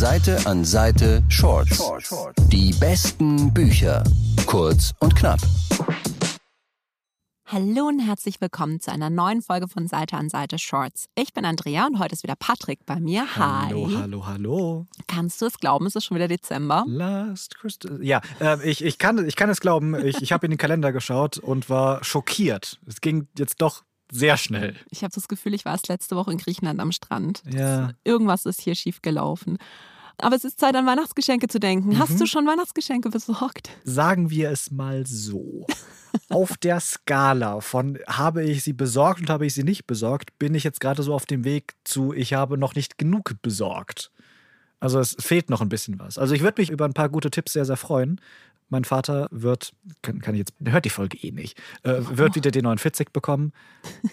Seite an Seite Shorts. Die besten Bücher. Kurz und knapp. Hallo und herzlich willkommen zu einer neuen Folge von Seite an Seite Shorts. Ich bin Andrea und heute ist wieder Patrick bei mir. Hi. Hallo, hallo, hallo. Kannst du es glauben, es ist schon wieder Dezember? Last Christmas. Ja, äh, ich, ich, kann, ich kann es glauben. Ich, ich habe in den Kalender geschaut und war schockiert. Es ging jetzt doch sehr schnell. Ich habe das Gefühl, ich war erst letzte Woche in Griechenland am Strand. Ja. Irgendwas ist hier schief gelaufen. Aber es ist Zeit, an Weihnachtsgeschenke zu denken. Hast Mhm. du schon Weihnachtsgeschenke besorgt? Sagen wir es mal so. Auf der Skala von habe ich sie besorgt und habe ich sie nicht besorgt, bin ich jetzt gerade so auf dem Weg zu ich habe noch nicht genug besorgt. Also es fehlt noch ein bisschen was. Also ich würde mich über ein paar gute Tipps sehr, sehr freuen. Mein Vater wird, kann, kann ich jetzt, hört die Folge eh nicht, äh, wird wieder den 49 bekommen,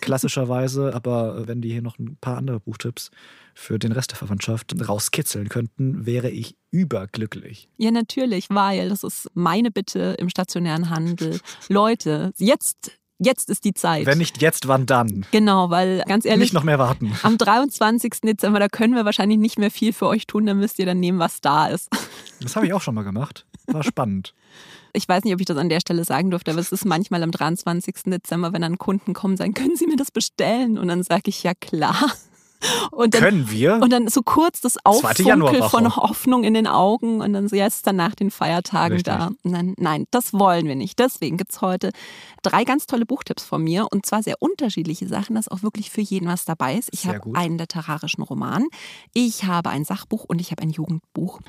klassischerweise. Aber wenn die hier noch ein paar andere Buchtipps für den Rest der Verwandtschaft rauskitzeln könnten, wäre ich überglücklich. Ja, natürlich, weil das ist meine Bitte im stationären Handel. Leute, jetzt, jetzt ist die Zeit. Wenn nicht jetzt, wann dann? Genau, weil ganz ehrlich, Nicht noch mehr warten. am 23. Dezember, da können wir wahrscheinlich nicht mehr viel für euch tun, da müsst ihr dann nehmen, was da ist. Das habe ich auch schon mal gemacht. War spannend. Ich weiß nicht, ob ich das an der Stelle sagen durfte, aber es ist manchmal am 23. Dezember, wenn dann Kunden kommen, sagen, können Sie mir das bestellen? Und dann sage ich, ja klar. Und dann, Können wir? und dann so kurz das Zweite Auffunkel Januarwoche. von Hoffnung in den Augen und dann so, ja, es ist dann nach den Feiertagen Richtig. da. Dann, nein, das wollen wir nicht. Deswegen gibt's heute drei ganz tolle Buchtipps von mir und zwar sehr unterschiedliche Sachen, dass auch wirklich für jeden was dabei ist. Ich habe einen literarischen Roman, ich habe ein Sachbuch und ich habe ein Jugendbuch.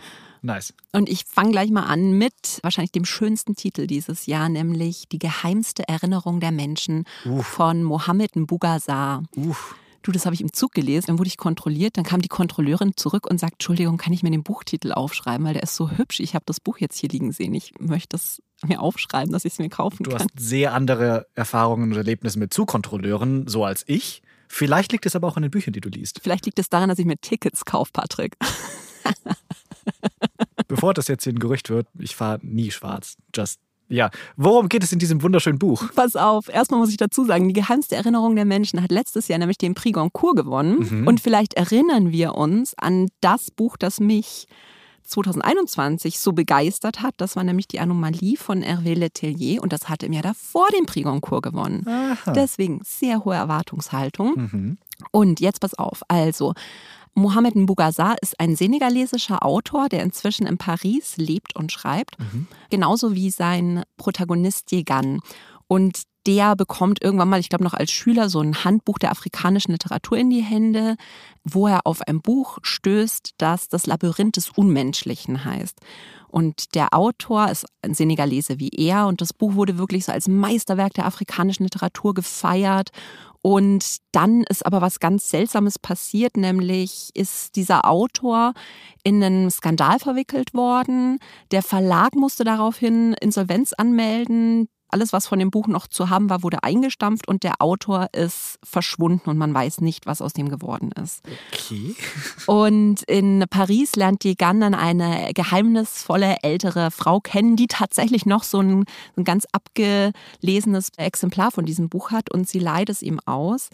Nice. Und ich fange gleich mal an mit wahrscheinlich dem schönsten Titel dieses Jahr, nämlich Die geheimste Erinnerung der Menschen Uff. von Mohammed Mbugazar. Uff. Du, das habe ich im Zug gelesen, dann wurde ich kontrolliert, dann kam die Kontrolleurin zurück und sagt, Entschuldigung, kann ich mir den Buchtitel aufschreiben, weil der ist so hübsch. Ich habe das Buch jetzt hier liegen sehen. Ich möchte es mir aufschreiben, dass ich es mir kaufen Du kann. hast sehr andere Erfahrungen und Erlebnisse mit Zugkontrolleuren, so als ich. Vielleicht liegt es aber auch in den Büchern, die du liest. Vielleicht liegt es daran, dass ich mir Tickets kaufe, Patrick. Bevor das jetzt hier ein Gerücht wird, ich fahre nie schwarz. Just. Ja. Worum geht es in diesem wunderschönen Buch? Pass auf, erstmal muss ich dazu sagen, die geheimste Erinnerung der Menschen hat letztes Jahr nämlich den Prix Goncourt gewonnen. Mhm. Und vielleicht erinnern wir uns an das Buch, das mich 2021 so begeistert hat. Das war nämlich die Anomalie von Hervé Letellier und das hatte im Jahr davor den Prix Goncourt gewonnen. Aha. Deswegen sehr hohe Erwartungshaltung. Mhm. Und jetzt pass auf, also Mohamed Mbugazar ist ein senegalesischer Autor, der inzwischen in Paris lebt und schreibt, genauso wie sein Protagonist Yegan. Und der bekommt irgendwann mal, ich glaube noch als Schüler, so ein Handbuch der afrikanischen Literatur in die Hände, wo er auf ein Buch stößt, das das Labyrinth des Unmenschlichen heißt. Und der Autor ist ein Senegalese wie er und das Buch wurde wirklich so als Meisterwerk der afrikanischen Literatur gefeiert. Und dann ist aber was ganz Seltsames passiert, nämlich ist dieser Autor in einen Skandal verwickelt worden. Der Verlag musste daraufhin Insolvenz anmelden. Alles, was von dem Buch noch zu haben war, wurde eingestampft und der Autor ist verschwunden und man weiß nicht, was aus dem geworden ist. Okay. Und in Paris lernt die Gunn dann eine geheimnisvolle ältere Frau kennen, die tatsächlich noch so ein, ein ganz abgelesenes Exemplar von diesem Buch hat und sie leiht es ihm aus.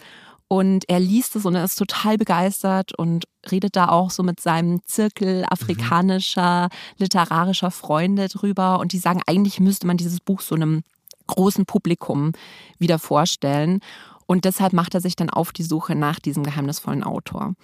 Und er liest es und er ist total begeistert und redet da auch so mit seinem Zirkel afrikanischer, literarischer Freunde drüber. Und die sagen, eigentlich müsste man dieses Buch so einem großen Publikum wieder vorstellen. Und deshalb macht er sich dann auf die Suche nach diesem geheimnisvollen Autor.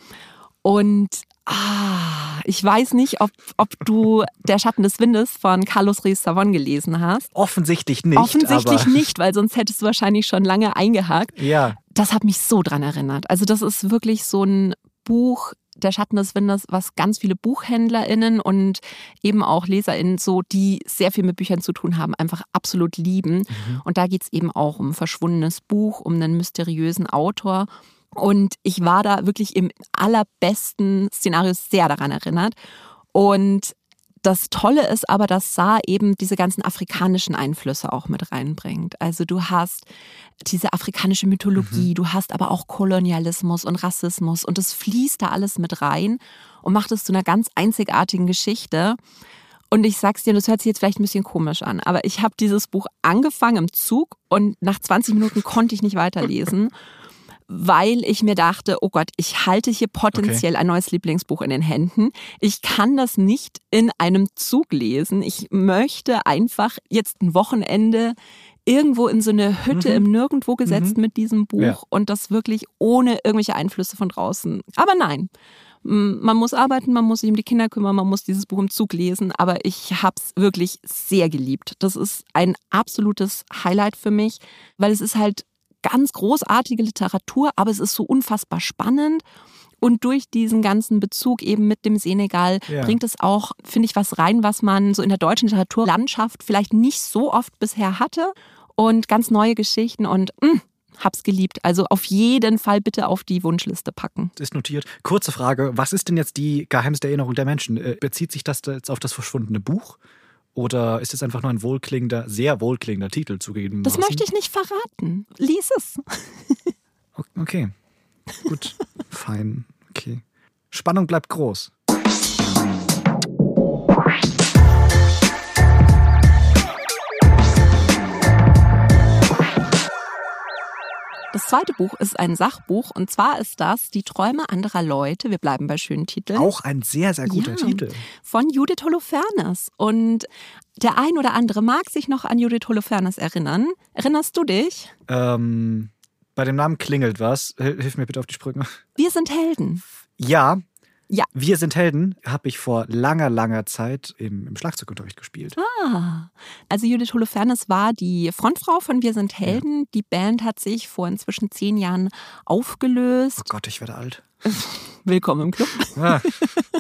Und ah, ich weiß nicht, ob, ob du Der Schatten des Windes von Carlos Ruiz Savon gelesen hast. Offensichtlich nicht. Offensichtlich nicht, weil sonst hättest du wahrscheinlich schon lange eingehakt. Ja. Das hat mich so dran erinnert. Also das ist wirklich so ein Buch, Der Schatten des Windes, was ganz viele BuchhändlerInnen und eben auch LeserInnen, so, die sehr viel mit Büchern zu tun haben, einfach absolut lieben. Und da geht es eben auch um ein verschwundenes Buch, um einen mysteriösen Autor. Und ich war da wirklich im allerbesten Szenario sehr daran erinnert. Und das Tolle ist aber, dass Saar eben diese ganzen afrikanischen Einflüsse auch mit reinbringt. Also du hast diese afrikanische Mythologie, du hast aber auch Kolonialismus und Rassismus und es fließt da alles mit rein und macht es zu einer ganz einzigartigen Geschichte. Und ich sag's dir, das hört sich jetzt vielleicht ein bisschen komisch an, aber ich habe dieses Buch angefangen im Zug und nach 20 Minuten konnte ich nicht weiterlesen, weil ich mir dachte, oh Gott, ich halte hier potenziell okay. ein neues Lieblingsbuch in den Händen. Ich kann das nicht in einem Zug lesen. Ich möchte einfach jetzt ein Wochenende irgendwo in so eine Hütte mhm. im Nirgendwo gesetzt mhm. mit diesem Buch ja. und das wirklich ohne irgendwelche Einflüsse von draußen. Aber nein. Man muss arbeiten, man muss sich um die Kinder kümmern, man muss dieses Buch im Zug lesen, aber ich habe es wirklich sehr geliebt. Das ist ein absolutes Highlight für mich, weil es ist halt ganz großartige Literatur, aber es ist so unfassbar spannend. Und durch diesen ganzen Bezug eben mit dem Senegal ja. bringt es auch, finde ich, was rein, was man so in der deutschen Literaturlandschaft vielleicht nicht so oft bisher hatte. Und ganz neue Geschichten und mh, mm, hab's geliebt. Also auf jeden Fall bitte auf die Wunschliste packen. Ist notiert. Kurze Frage: Was ist denn jetzt die geheimste Erinnerung der Menschen? Äh, bezieht sich das jetzt auf das verschwundene Buch? Oder ist es einfach nur ein wohlklingender, sehr wohlklingender Titel zugegeben? Das möchte ich nicht verraten. Lies es. okay. Gut. Fein. Okay. Spannung bleibt groß. Das zweite Buch ist ein Sachbuch und zwar ist das Die Träume anderer Leute. Wir bleiben bei schönen Titeln. Auch ein sehr, sehr guter ja, Titel. Von Judith Holofernes. Und der ein oder andere mag sich noch an Judith Holofernes erinnern. Erinnerst du dich? Ähm, bei dem Namen klingelt was. Hilf mir bitte auf die Sprünge. Wir sind Helden. Ja, ja. Wir sind Helden habe ich vor langer, langer Zeit im, im, Schlagzeugunterricht gespielt. Ah, also Judith Holofernes war die Frontfrau von Wir sind Helden. Ja. Die Band hat sich vor inzwischen zehn Jahren aufgelöst. Oh Gott, ich werde alt. Willkommen im Club. Ah.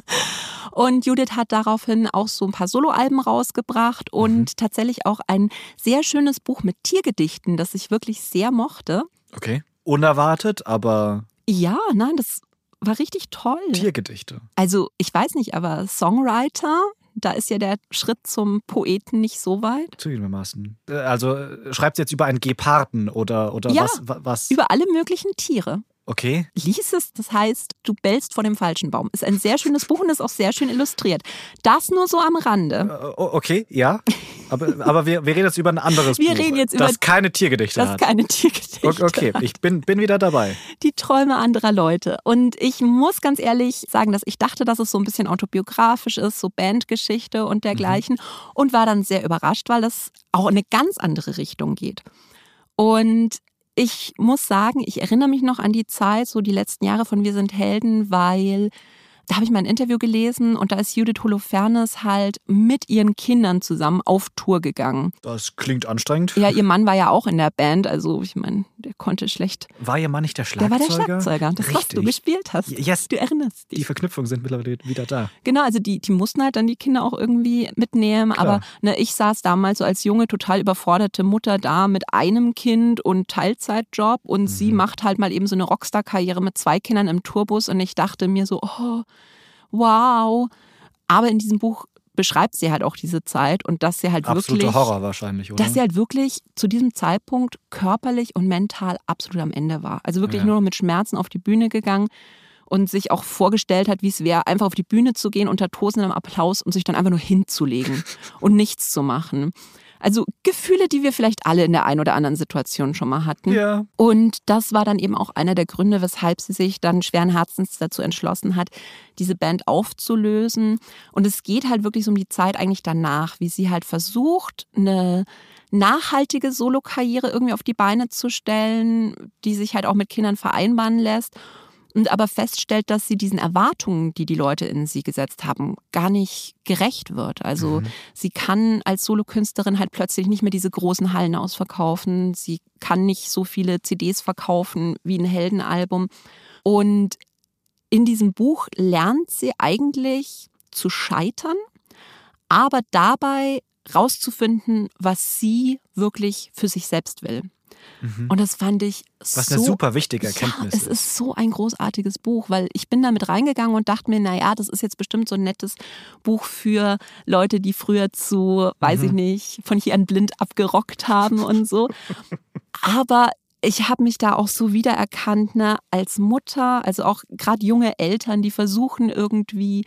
Und Judith hat daraufhin auch so ein paar Soloalben rausgebracht und mhm. tatsächlich auch ein sehr schönes Buch mit Tiergedichten, das ich wirklich sehr mochte. Okay. Unerwartet, aber. Ja, nein, das war richtig toll. Tiergedichte. Also, ich weiß nicht, aber Songwriter, da ist ja der Schritt zum Poeten nicht so weit. Zugegebenermaßen. Äh, also äh, schreibt jetzt über einen Geparden oder, oder ja, was, was? Über alle möglichen Tiere. Okay. Lies es, das heißt, du bellst vor dem falschen Baum. Ist ein sehr schönes Buch und ist auch sehr schön illustriert. Das nur so am Rande. Äh, okay, ja. Aber, aber wir, wir reden jetzt über ein anderes wir Buch. Reden jetzt über, das keine Tiergedichte das hat. Das keine Tiergedichte Okay, ich bin, bin wieder dabei. Die Träume anderer Leute. Und ich muss ganz ehrlich sagen, dass ich dachte, dass es so ein bisschen autobiografisch ist, so Bandgeschichte und dergleichen. Mhm. Und war dann sehr überrascht, weil das auch in eine ganz andere Richtung geht. Und ich muss sagen, ich erinnere mich noch an die Zeit, so die letzten Jahre von Wir sind Helden, weil da habe ich mal ein Interview gelesen und da ist Judith Holofernes halt mit ihren Kindern zusammen auf Tour gegangen. Das klingt anstrengend. Ja, ihr Mann war ja auch in der Band, also ich meine, der konnte schlecht. War ihr Mann nicht der Schlagzeuger? Der war der Schlagzeuger, das, Richtig. was du gespielt hast. Yes. Du erinnerst dich. Die Verknüpfungen sind mittlerweile wieder da. Genau, also die, die mussten halt dann die Kinder auch irgendwie mitnehmen, Klar. aber ne, ich saß damals so als junge, total überforderte Mutter da mit einem Kind und Teilzeitjob und mhm. sie macht halt mal eben so eine Rockstar-Karriere mit zwei Kindern im Tourbus und ich dachte mir so, oh, wow. Aber in diesem Buch beschreibt sie halt auch diese Zeit und dass sie halt Absolute wirklich. Horror wahrscheinlich, oder? Dass sie halt wirklich zu diesem Zeitpunkt körperlich und mental absolut am Ende war. Also wirklich ja. nur noch mit Schmerzen auf die Bühne gegangen und sich auch vorgestellt hat, wie es wäre, einfach auf die Bühne zu gehen unter tosendem Applaus und sich dann einfach nur hinzulegen und nichts zu machen. Also Gefühle, die wir vielleicht alle in der einen oder anderen Situation schon mal hatten. Ja. Und das war dann eben auch einer der Gründe, weshalb sie sich dann schweren Herzens dazu entschlossen hat, diese Band aufzulösen. Und es geht halt wirklich so um die Zeit eigentlich danach, wie sie halt versucht, eine nachhaltige Solokarriere irgendwie auf die Beine zu stellen, die sich halt auch mit Kindern vereinbaren lässt und aber feststellt, dass sie diesen Erwartungen, die die Leute in sie gesetzt haben, gar nicht gerecht wird. Also mhm. sie kann als Solokünstlerin halt plötzlich nicht mehr diese großen Hallen ausverkaufen. Sie kann nicht so viele CDs verkaufen wie ein Heldenalbum. Und in diesem Buch lernt sie eigentlich zu scheitern, aber dabei rauszufinden, was sie wirklich für sich selbst will. Mhm. Und das fand ich so. Was eine super wichtige Erkenntnis. Ja, es ist so ein großartiges Buch, weil ich bin damit reingegangen und dachte mir, naja, das ist jetzt bestimmt so ein nettes Buch für Leute, die früher zu, weiß mhm. ich nicht, von hier an blind abgerockt haben und so. Aber ich habe mich da auch so wiedererkannt, ne, als Mutter, also auch gerade junge Eltern, die versuchen irgendwie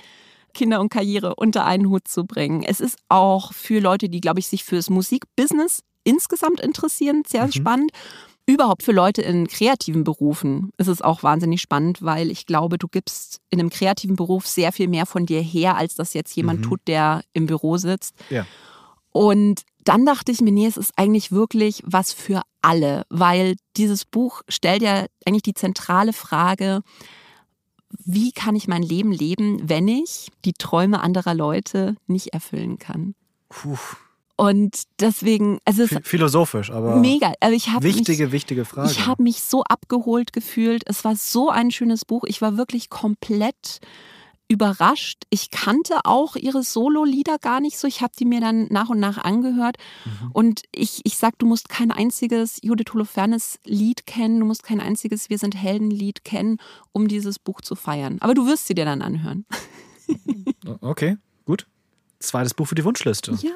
Kinder und Karriere unter einen Hut zu bringen. Es ist auch für Leute, die, glaube ich, sich fürs Musikbusiness insgesamt interessieren, sehr mhm. spannend. Überhaupt für Leute in kreativen Berufen ist es auch wahnsinnig spannend, weil ich glaube, du gibst in einem kreativen Beruf sehr viel mehr von dir her, als das jetzt jemand mhm. tut, der im Büro sitzt. Ja. Und dann dachte ich mir, nee, es ist eigentlich wirklich was für alle, weil dieses Buch stellt ja eigentlich die zentrale Frage, wie kann ich mein Leben leben, wenn ich die Träume anderer Leute nicht erfüllen kann? Puh. Und deswegen, also es philosophisch, aber mega. Also ich wichtige, mich, wichtige Frage. Ich habe mich so abgeholt gefühlt. Es war so ein schönes Buch. Ich war wirklich komplett überrascht. Ich kannte auch ihre Solo-Lieder gar nicht so. Ich habe die mir dann nach und nach angehört. Mhm. Und ich, ich sag, du musst kein einziges Judith Holofernes Lied kennen, du musst kein einziges Wir sind Helden-Lied kennen, um dieses Buch zu feiern. Aber du wirst sie dir dann anhören. okay, gut. Zweites Buch für die Wunschliste. Ja.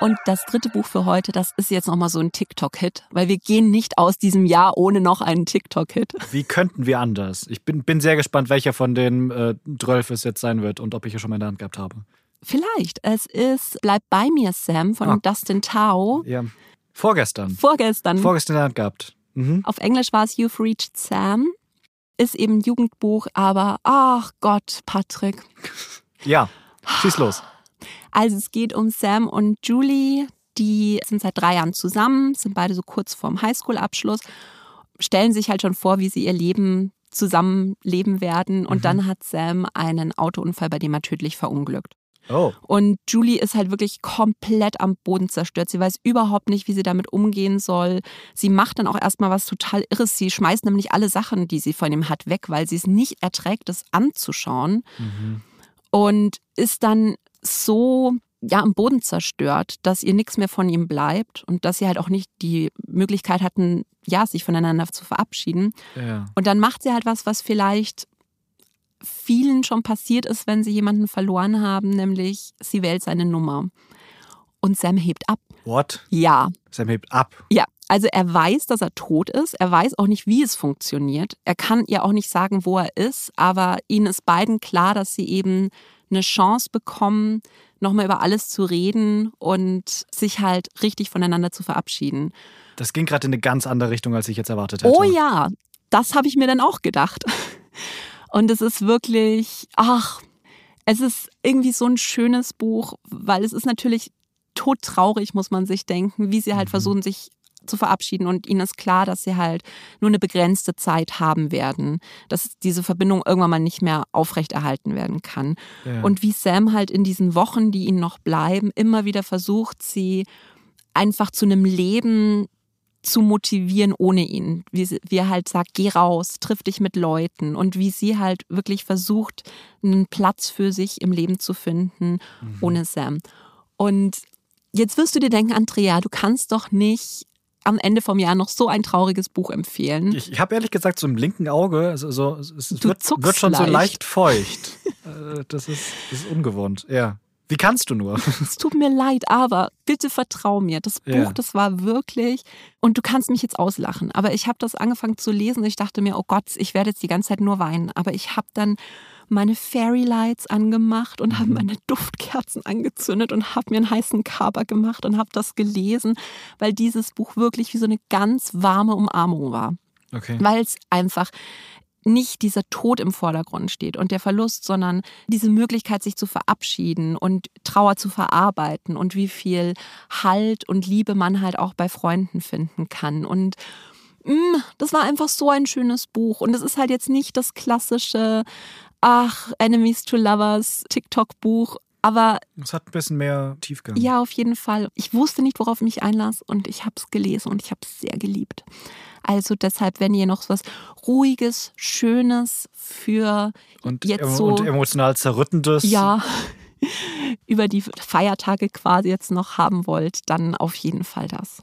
Und das dritte Buch für heute, das ist jetzt nochmal so ein TikTok-Hit, weil wir gehen nicht aus diesem Jahr ohne noch einen TikTok-Hit. Wie könnten wir anders? Ich bin, bin sehr gespannt, welcher von den äh, 12 es jetzt sein wird und ob ich hier schon mal in der Hand gehabt habe. Vielleicht. Es ist Bleib bei mir, Sam von ah. Dustin Tao. Ja. Vorgestern. Vorgestern. Vorgestern in der Hand gehabt. Mhm. Auf Englisch war es You've Reached Sam. Ist eben ein Jugendbuch, aber ach Gott, Patrick. Ja, schieß los. Also es geht um Sam und Julie, die sind seit drei Jahren zusammen, sind beide so kurz vorm Highschool-Abschluss, stellen sich halt schon vor, wie sie ihr Leben zusammenleben werden. Und mhm. dann hat Sam einen Autounfall, bei dem er tödlich verunglückt. Oh. Und Julie ist halt wirklich komplett am Boden zerstört. Sie weiß überhaupt nicht, wie sie damit umgehen soll. Sie macht dann auch erstmal was total Irres. Sie schmeißt nämlich alle Sachen, die sie von ihm hat, weg, weil sie es nicht erträgt, es anzuschauen. Mhm. Und ist dann so ja, am Boden zerstört, dass ihr nichts mehr von ihm bleibt und dass sie halt auch nicht die Möglichkeit hatten, ja, sich voneinander zu verabschieden. Ja. Und dann macht sie halt was, was vielleicht vielen schon passiert ist, wenn sie jemanden verloren haben, nämlich sie wählt seine Nummer. Und Sam hebt ab. What? Ja. Sam hebt ab. Ja, also er weiß, dass er tot ist. Er weiß auch nicht, wie es funktioniert. Er kann ihr auch nicht sagen, wo er ist, aber ihnen ist beiden klar, dass sie eben eine Chance bekommen, nochmal über alles zu reden und sich halt richtig voneinander zu verabschieden. Das ging gerade in eine ganz andere Richtung, als ich jetzt erwartet hätte. Oh ja, das habe ich mir dann auch gedacht. Und es ist wirklich, ach, es ist irgendwie so ein schönes Buch, weil es ist natürlich todtraurig, muss man sich denken, wie sie halt mhm. versuchen, sich zu verabschieden und ihnen ist klar, dass sie halt nur eine begrenzte Zeit haben werden, dass diese Verbindung irgendwann mal nicht mehr aufrechterhalten werden kann. Ja. Und wie Sam halt in diesen Wochen, die ihnen noch bleiben, immer wieder versucht, sie einfach zu einem Leben zu motivieren ohne ihn. Wie, wie er halt sagt, geh raus, triff dich mit Leuten und wie sie halt wirklich versucht, einen Platz für sich im Leben zu finden mhm. ohne Sam. Und jetzt wirst du dir denken, Andrea, du kannst doch nicht am Ende vom Jahr noch so ein trauriges Buch empfehlen. Ich, ich habe ehrlich gesagt so im linken Auge, also so, es wird, wird, schon leicht. so leicht feucht. Äh, das, ist, das ist ungewohnt, ja. Wie kannst du nur? Es tut mir leid, aber bitte vertrau mir. Das Buch, ja. das war wirklich. Und du kannst mich jetzt auslachen, aber ich habe das angefangen zu lesen und ich dachte mir, oh Gott, ich werde jetzt die ganze Zeit nur weinen. Aber ich habe dann meine Fairy Lights angemacht und mhm. habe meine Duftkerzen angezündet und habe mir einen heißen Kaber gemacht und habe das gelesen, weil dieses Buch wirklich wie so eine ganz warme Umarmung war. Okay. Weil es einfach nicht dieser Tod im Vordergrund steht und der Verlust, sondern diese Möglichkeit, sich zu verabschieden und Trauer zu verarbeiten und wie viel Halt und Liebe man halt auch bei Freunden finden kann. Und mm, das war einfach so ein schönes Buch. Und es ist halt jetzt nicht das klassische ach, Enemies to Lovers TikTok-Buch. Aber es hat ein bisschen mehr Tiefgang. Ja, auf jeden Fall. Ich wusste nicht, worauf ich mich einlasse und ich habe es gelesen und ich habe es sehr geliebt. Also deshalb, wenn ihr noch was ruhiges, schönes für und, jetzt so und emotional zerrüttendes, ja, über die Feiertage quasi jetzt noch haben wollt, dann auf jeden Fall das.